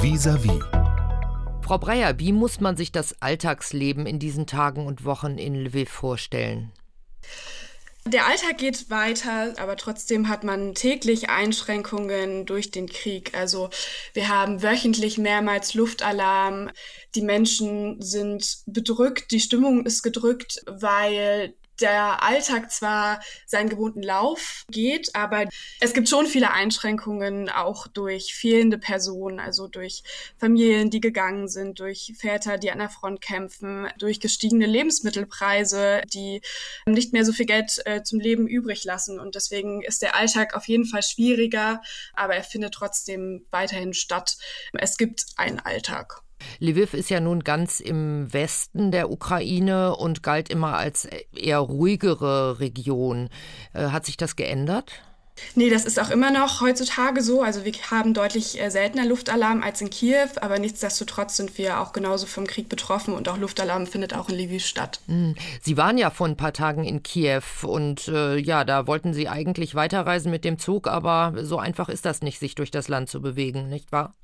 Vis-à-vis. Frau Breyer, wie muss man sich das Alltagsleben in diesen Tagen und Wochen in Lviv vorstellen? Der Alltag geht weiter, aber trotzdem hat man täglich Einschränkungen durch den Krieg. Also wir haben wöchentlich mehrmals Luftalarm. Die Menschen sind bedrückt, die Stimmung ist gedrückt, weil der Alltag zwar seinen gewohnten Lauf geht, aber es gibt schon viele Einschränkungen, auch durch fehlende Personen, also durch Familien, die gegangen sind, durch Väter, die an der Front kämpfen, durch gestiegene Lebensmittelpreise, die nicht mehr so viel Geld äh, zum Leben übrig lassen. Und deswegen ist der Alltag auf jeden Fall schwieriger, aber er findet trotzdem weiterhin statt. Es gibt einen Alltag. Lviv ist ja nun ganz im Westen der Ukraine und galt immer als eher ruhigere Region. Äh, hat sich das geändert? Nee, das ist auch immer noch heutzutage so. Also wir haben deutlich äh, seltener Luftalarm als in Kiew, aber nichtsdestotrotz sind wir auch genauso vom Krieg betroffen und auch Luftalarm findet auch in Lviv statt. Hm. Sie waren ja vor ein paar Tagen in Kiew und äh, ja, da wollten Sie eigentlich weiterreisen mit dem Zug, aber so einfach ist das nicht, sich durch das Land zu bewegen, nicht wahr?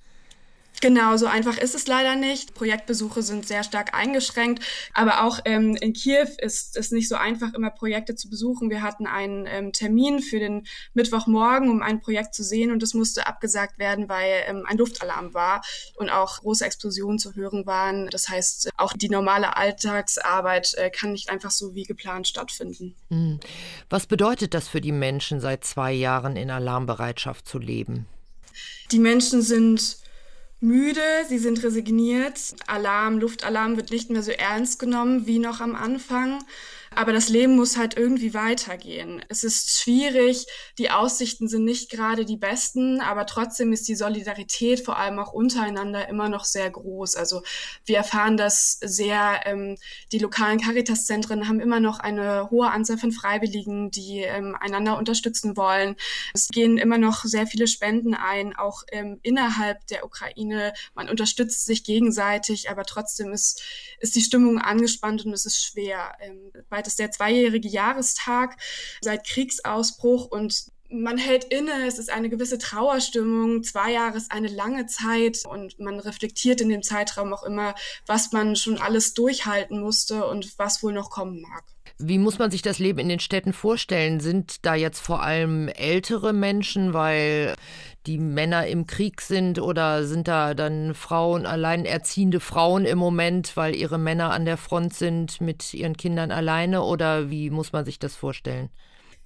Genau, so einfach ist es leider nicht. Projektbesuche sind sehr stark eingeschränkt, aber auch ähm, in Kiew ist es nicht so einfach, immer Projekte zu besuchen. Wir hatten einen ähm, Termin für den Mittwochmorgen, um ein Projekt zu sehen und es musste abgesagt werden, weil ähm, ein Luftalarm war und auch große Explosionen zu hören waren. Das heißt, auch die normale Alltagsarbeit äh, kann nicht einfach so wie geplant stattfinden. Hm. Was bedeutet das für die Menschen, seit zwei Jahren in Alarmbereitschaft zu leben? Die Menschen sind müde, sie sind resigniert. Alarm, Luftalarm wird nicht mehr so ernst genommen wie noch am Anfang. Aber das Leben muss halt irgendwie weitergehen. Es ist schwierig, die Aussichten sind nicht gerade die besten, aber trotzdem ist die Solidarität vor allem auch untereinander immer noch sehr groß. Also wir erfahren das sehr, ähm, die lokalen Caritas-Zentren haben immer noch eine hohe Anzahl von Freiwilligen, die ähm, einander unterstützen wollen. Es gehen immer noch sehr viele Spenden ein, auch ähm, innerhalb der Ukraine. Man unterstützt sich gegenseitig, aber trotzdem ist, ist die Stimmung angespannt und es ist schwer. Ähm, bei Bald ist der zweijährige Jahrestag seit Kriegsausbruch und man hält inne, es ist eine gewisse Trauerstimmung. Zwei Jahre ist eine lange Zeit und man reflektiert in dem Zeitraum auch immer, was man schon alles durchhalten musste und was wohl noch kommen mag. Wie muss man sich das Leben in den Städten vorstellen? Sind da jetzt vor allem ältere Menschen, weil die Männer im Krieg sind oder sind da dann Frauen, alleinerziehende Frauen im Moment, weil ihre Männer an der Front sind mit ihren Kindern alleine oder wie muss man sich das vorstellen?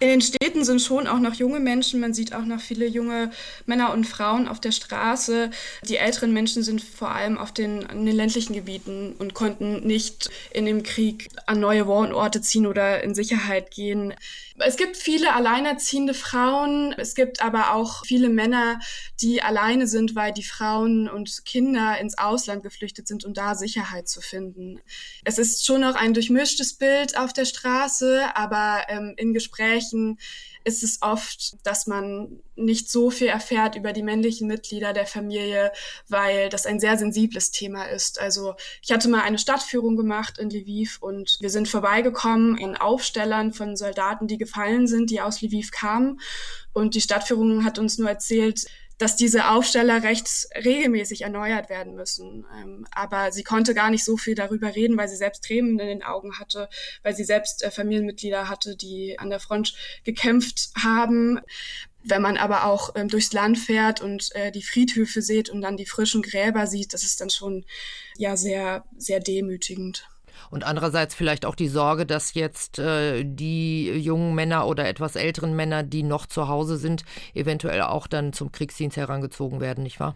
In den Städten sind schon auch noch junge Menschen. Man sieht auch noch viele junge Männer und Frauen auf der Straße. Die älteren Menschen sind vor allem auf den, in den ländlichen Gebieten und konnten nicht in dem Krieg an neue Wohnorte ziehen oder in Sicherheit gehen. Es gibt viele alleinerziehende Frauen. Es gibt aber auch viele Männer, die alleine sind, weil die Frauen und Kinder ins Ausland geflüchtet sind, um da Sicherheit zu finden. Es ist schon noch ein durchmischtes Bild auf der Straße, aber ähm, in Gesprächen sprechen, ist es oft, dass man nicht so viel erfährt über die männlichen Mitglieder der Familie, weil das ein sehr sensibles Thema ist. Also ich hatte mal eine Stadtführung gemacht in Lviv und wir sind vorbeigekommen in Aufstellern von Soldaten, die gefallen sind, die aus Lviv kamen. Und die Stadtführung hat uns nur erzählt, dass diese Aufsteller recht regelmäßig erneuert werden müssen. Ähm, aber sie konnte gar nicht so viel darüber reden, weil sie selbst Tränen in den Augen hatte, weil sie selbst äh, Familienmitglieder hatte, die an der Front gekämpft haben. Wenn man aber auch ähm, durchs Land fährt und äh, die Friedhöfe sieht und dann die frischen Gräber sieht, das ist dann schon ja sehr, sehr demütigend. Und andererseits vielleicht auch die Sorge, dass jetzt äh, die jungen Männer oder etwas älteren Männer, die noch zu Hause sind, eventuell auch dann zum Kriegsdienst herangezogen werden, nicht wahr?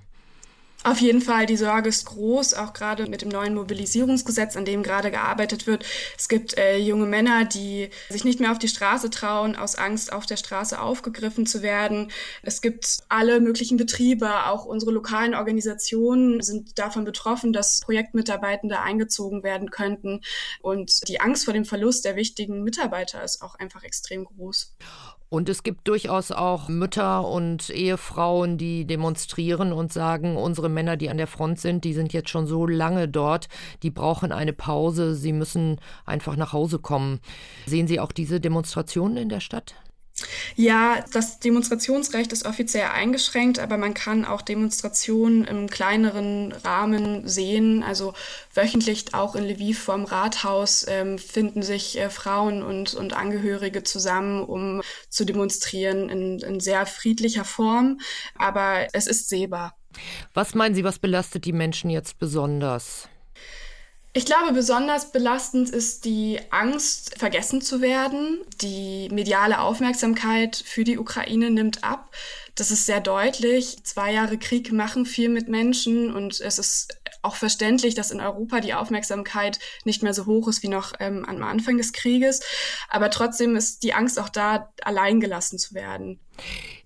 Auf jeden Fall, die Sorge ist groß, auch gerade mit dem neuen Mobilisierungsgesetz, an dem gerade gearbeitet wird. Es gibt äh, junge Männer, die sich nicht mehr auf die Straße trauen, aus Angst, auf der Straße aufgegriffen zu werden. Es gibt alle möglichen Betriebe, auch unsere lokalen Organisationen sind davon betroffen, dass Projektmitarbeitende eingezogen werden könnten. Und die Angst vor dem Verlust der wichtigen Mitarbeiter ist auch einfach extrem groß. Und es gibt durchaus auch Mütter und Ehefrauen, die demonstrieren und sagen, unsere Männer, die an der Front sind, die sind jetzt schon so lange dort, die brauchen eine Pause, sie müssen einfach nach Hause kommen. Sehen Sie auch diese Demonstrationen in der Stadt? Ja, das Demonstrationsrecht ist offiziell eingeschränkt, aber man kann auch Demonstrationen im kleineren Rahmen sehen. Also wöchentlich auch in Lviv vorm Rathaus ähm, finden sich äh, Frauen und, und Angehörige zusammen, um zu demonstrieren in, in sehr friedlicher Form. Aber es ist sehbar. Was meinen Sie, was belastet die Menschen jetzt besonders? Ich glaube, besonders belastend ist die Angst, vergessen zu werden. Die mediale Aufmerksamkeit für die Ukraine nimmt ab. Das ist sehr deutlich. Zwei Jahre Krieg machen viel mit Menschen und es ist auch verständlich, dass in Europa die Aufmerksamkeit nicht mehr so hoch ist wie noch ähm, am Anfang des Krieges. Aber trotzdem ist die Angst auch da, alleingelassen zu werden.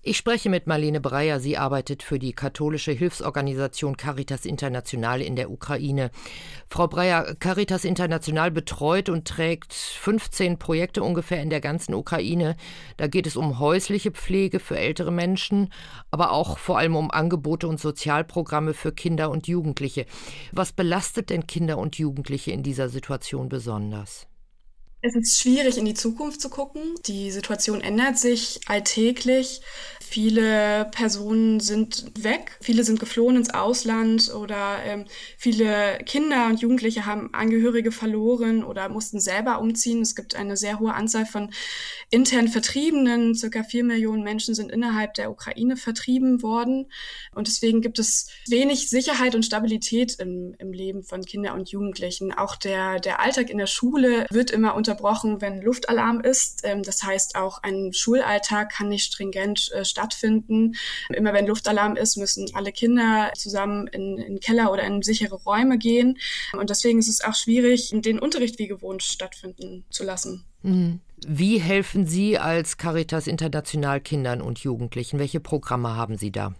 Ich spreche mit Marlene Breyer. Sie arbeitet für die katholische Hilfsorganisation Caritas International in der Ukraine. Frau Breyer, Caritas International betreut und trägt 15 Projekte ungefähr in der ganzen Ukraine. Da geht es um häusliche Pflege für ältere Menschen, aber auch vor allem um Angebote und Sozialprogramme für Kinder und Jugendliche. Was belastet denn Kinder und Jugendliche in dieser Situation besonders? Es ist schwierig, in die Zukunft zu gucken. Die Situation ändert sich alltäglich. Viele Personen sind weg, viele sind geflohen ins Ausland oder ähm, viele Kinder und Jugendliche haben Angehörige verloren oder mussten selber umziehen. Es gibt eine sehr hohe Anzahl von intern Vertriebenen. Circa vier Millionen Menschen sind innerhalb der Ukraine vertrieben worden. Und deswegen gibt es wenig Sicherheit und Stabilität im, im Leben von Kindern und Jugendlichen. Auch der, der Alltag in der Schule wird immer unterbrochen, wenn Luftalarm ist. Ähm, das heißt, auch ein Schulalltag kann nicht stringent äh, stattfinden. Immer wenn Luftalarm ist, müssen alle Kinder zusammen in, in Keller oder in sichere Räume gehen. Und deswegen ist es auch schwierig, den Unterricht wie gewohnt stattfinden zu lassen. Mhm. Wie helfen Sie als Caritas International Kindern und Jugendlichen? Welche Programme haben Sie da?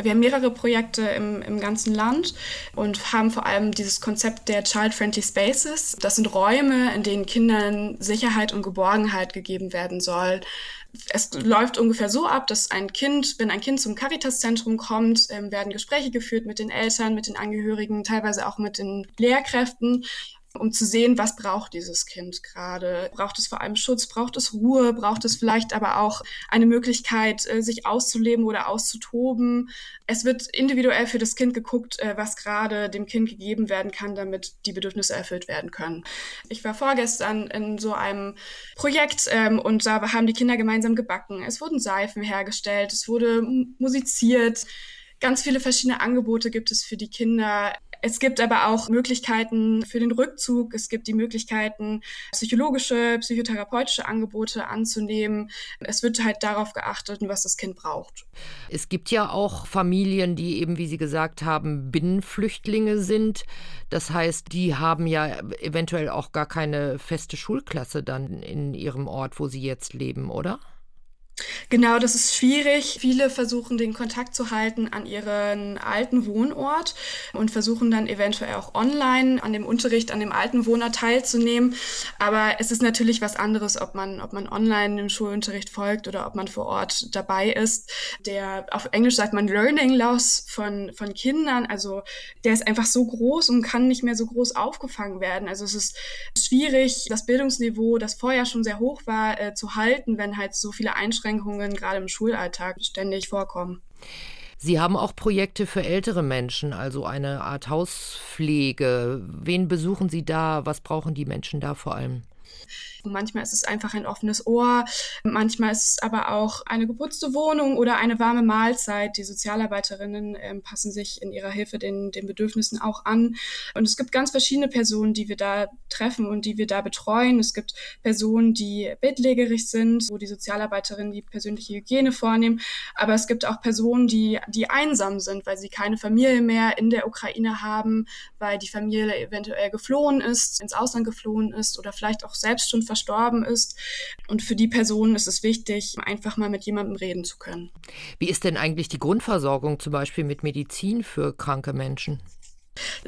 Wir haben mehrere Projekte im, im ganzen Land und haben vor allem dieses Konzept der Child-Friendly Spaces. Das sind Räume, in denen Kindern Sicherheit und Geborgenheit gegeben werden soll es läuft ungefähr so ab, dass ein Kind, wenn ein Kind zum Caritas-Zentrum kommt, ähm, werden Gespräche geführt mit den Eltern, mit den Angehörigen, teilweise auch mit den Lehrkräften um zu sehen, was braucht dieses Kind gerade. Braucht es vor allem Schutz, braucht es Ruhe, braucht es vielleicht aber auch eine Möglichkeit, äh, sich auszuleben oder auszutoben. Es wird individuell für das Kind geguckt, äh, was gerade dem Kind gegeben werden kann, damit die Bedürfnisse erfüllt werden können. Ich war vorgestern in so einem Projekt ähm, und da haben die Kinder gemeinsam gebacken. Es wurden Seifen hergestellt, es wurde musiziert. Ganz viele verschiedene Angebote gibt es für die Kinder. Es gibt aber auch Möglichkeiten für den Rückzug. Es gibt die Möglichkeiten, psychologische, psychotherapeutische Angebote anzunehmen. Es wird halt darauf geachtet, was das Kind braucht. Es gibt ja auch Familien, die eben, wie Sie gesagt haben, Binnenflüchtlinge sind. Das heißt, die haben ja eventuell auch gar keine feste Schulklasse dann in ihrem Ort, wo sie jetzt leben, oder? Genau, das ist schwierig. Viele versuchen den Kontakt zu halten an ihren alten Wohnort und versuchen dann eventuell auch online an dem Unterricht an dem alten Wohnort teilzunehmen. Aber es ist natürlich was anderes, ob man, ob man online im Schulunterricht folgt oder ob man vor Ort dabei ist. Der, auf Englisch sagt man Learning Loss von, von Kindern. Also der ist einfach so groß und kann nicht mehr so groß aufgefangen werden. Also es ist schwierig, das Bildungsniveau, das vorher schon sehr hoch war, äh, zu halten, wenn halt so viele Einschränkungen Einschränkungen gerade im Schulalltag ständig vorkommen. Sie haben auch Projekte für ältere Menschen, also eine Art Hauspflege. Wen besuchen Sie da? Was brauchen die Menschen da vor allem? Manchmal ist es einfach ein offenes Ohr, manchmal ist es aber auch eine geputzte Wohnung oder eine warme Mahlzeit. Die Sozialarbeiterinnen äh, passen sich in ihrer Hilfe den, den Bedürfnissen auch an. Und es gibt ganz verschiedene Personen, die wir da treffen und die wir da betreuen. Es gibt Personen, die bettlägerig sind, wo die Sozialarbeiterinnen die persönliche Hygiene vornehmen. Aber es gibt auch Personen, die, die einsam sind, weil sie keine Familie mehr in der Ukraine haben, weil die Familie eventuell geflohen ist, ins Ausland geflohen ist oder vielleicht auch selbst schon verstorben ist. Und für die Person ist es wichtig, einfach mal mit jemandem reden zu können. Wie ist denn eigentlich die Grundversorgung zum Beispiel mit Medizin für kranke Menschen?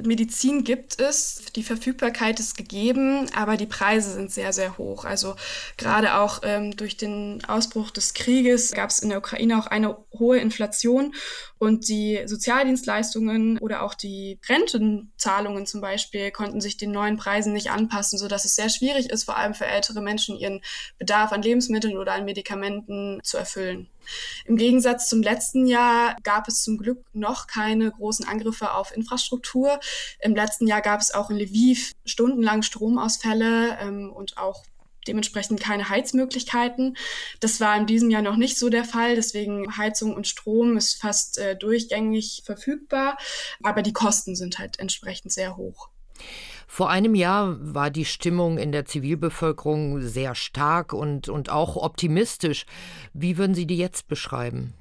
Medizin gibt es, die Verfügbarkeit ist gegeben, aber die Preise sind sehr, sehr hoch. Also gerade auch ähm, durch den Ausbruch des Krieges gab es in der Ukraine auch eine hohe Inflation und die Sozialdienstleistungen oder auch die Rentenzahlungen zum Beispiel konnten sich den neuen Preisen nicht anpassen, sodass es sehr schwierig ist, vor allem für ältere Menschen ihren Bedarf an Lebensmitteln oder an Medikamenten zu erfüllen. Im Gegensatz zum letzten Jahr gab es zum Glück noch keine großen Angriffe auf Infrastruktur. Im letzten Jahr gab es auch in Lviv stundenlang Stromausfälle ähm, und auch dementsprechend keine Heizmöglichkeiten. Das war in diesem Jahr noch nicht so der Fall. Deswegen Heizung und Strom ist fast äh, durchgängig verfügbar, aber die Kosten sind halt entsprechend sehr hoch. Vor einem Jahr war die Stimmung in der Zivilbevölkerung sehr stark und, und auch optimistisch. Wie würden Sie die jetzt beschreiben?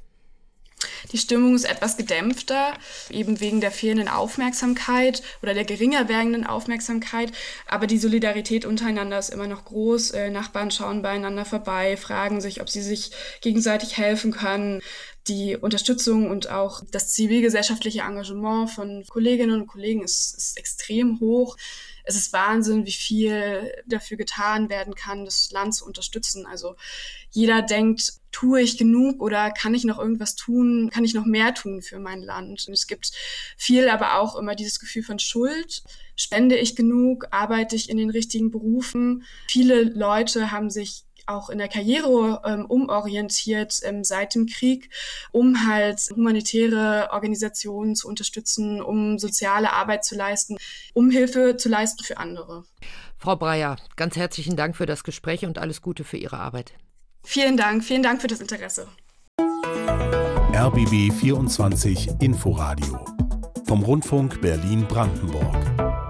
Die Stimmung ist etwas gedämpfter, eben wegen der fehlenden Aufmerksamkeit oder der geringer werdenden Aufmerksamkeit. Aber die Solidarität untereinander ist immer noch groß. Äh, Nachbarn schauen beieinander vorbei, fragen sich, ob sie sich gegenseitig helfen können. Die Unterstützung und auch das zivilgesellschaftliche Engagement von Kolleginnen und Kollegen ist, ist extrem hoch es ist Wahnsinn, wie viel dafür getan werden kann, das Land zu unterstützen. Also jeder denkt, tue ich genug oder kann ich noch irgendwas tun, kann ich noch mehr tun für mein Land? Und es gibt viel, aber auch immer dieses Gefühl von Schuld. Spende ich genug? Arbeite ich in den richtigen Berufen? Viele Leute haben sich auch in der Karriere ähm, umorientiert ähm, seit dem Krieg, um halt humanitäre Organisationen zu unterstützen, um soziale Arbeit zu leisten, um Hilfe zu leisten für andere. Frau Breyer, ganz herzlichen Dank für das Gespräch und alles Gute für Ihre Arbeit. Vielen Dank, vielen Dank für das Interesse. RBB 24 Inforadio vom Rundfunk Berlin-Brandenburg.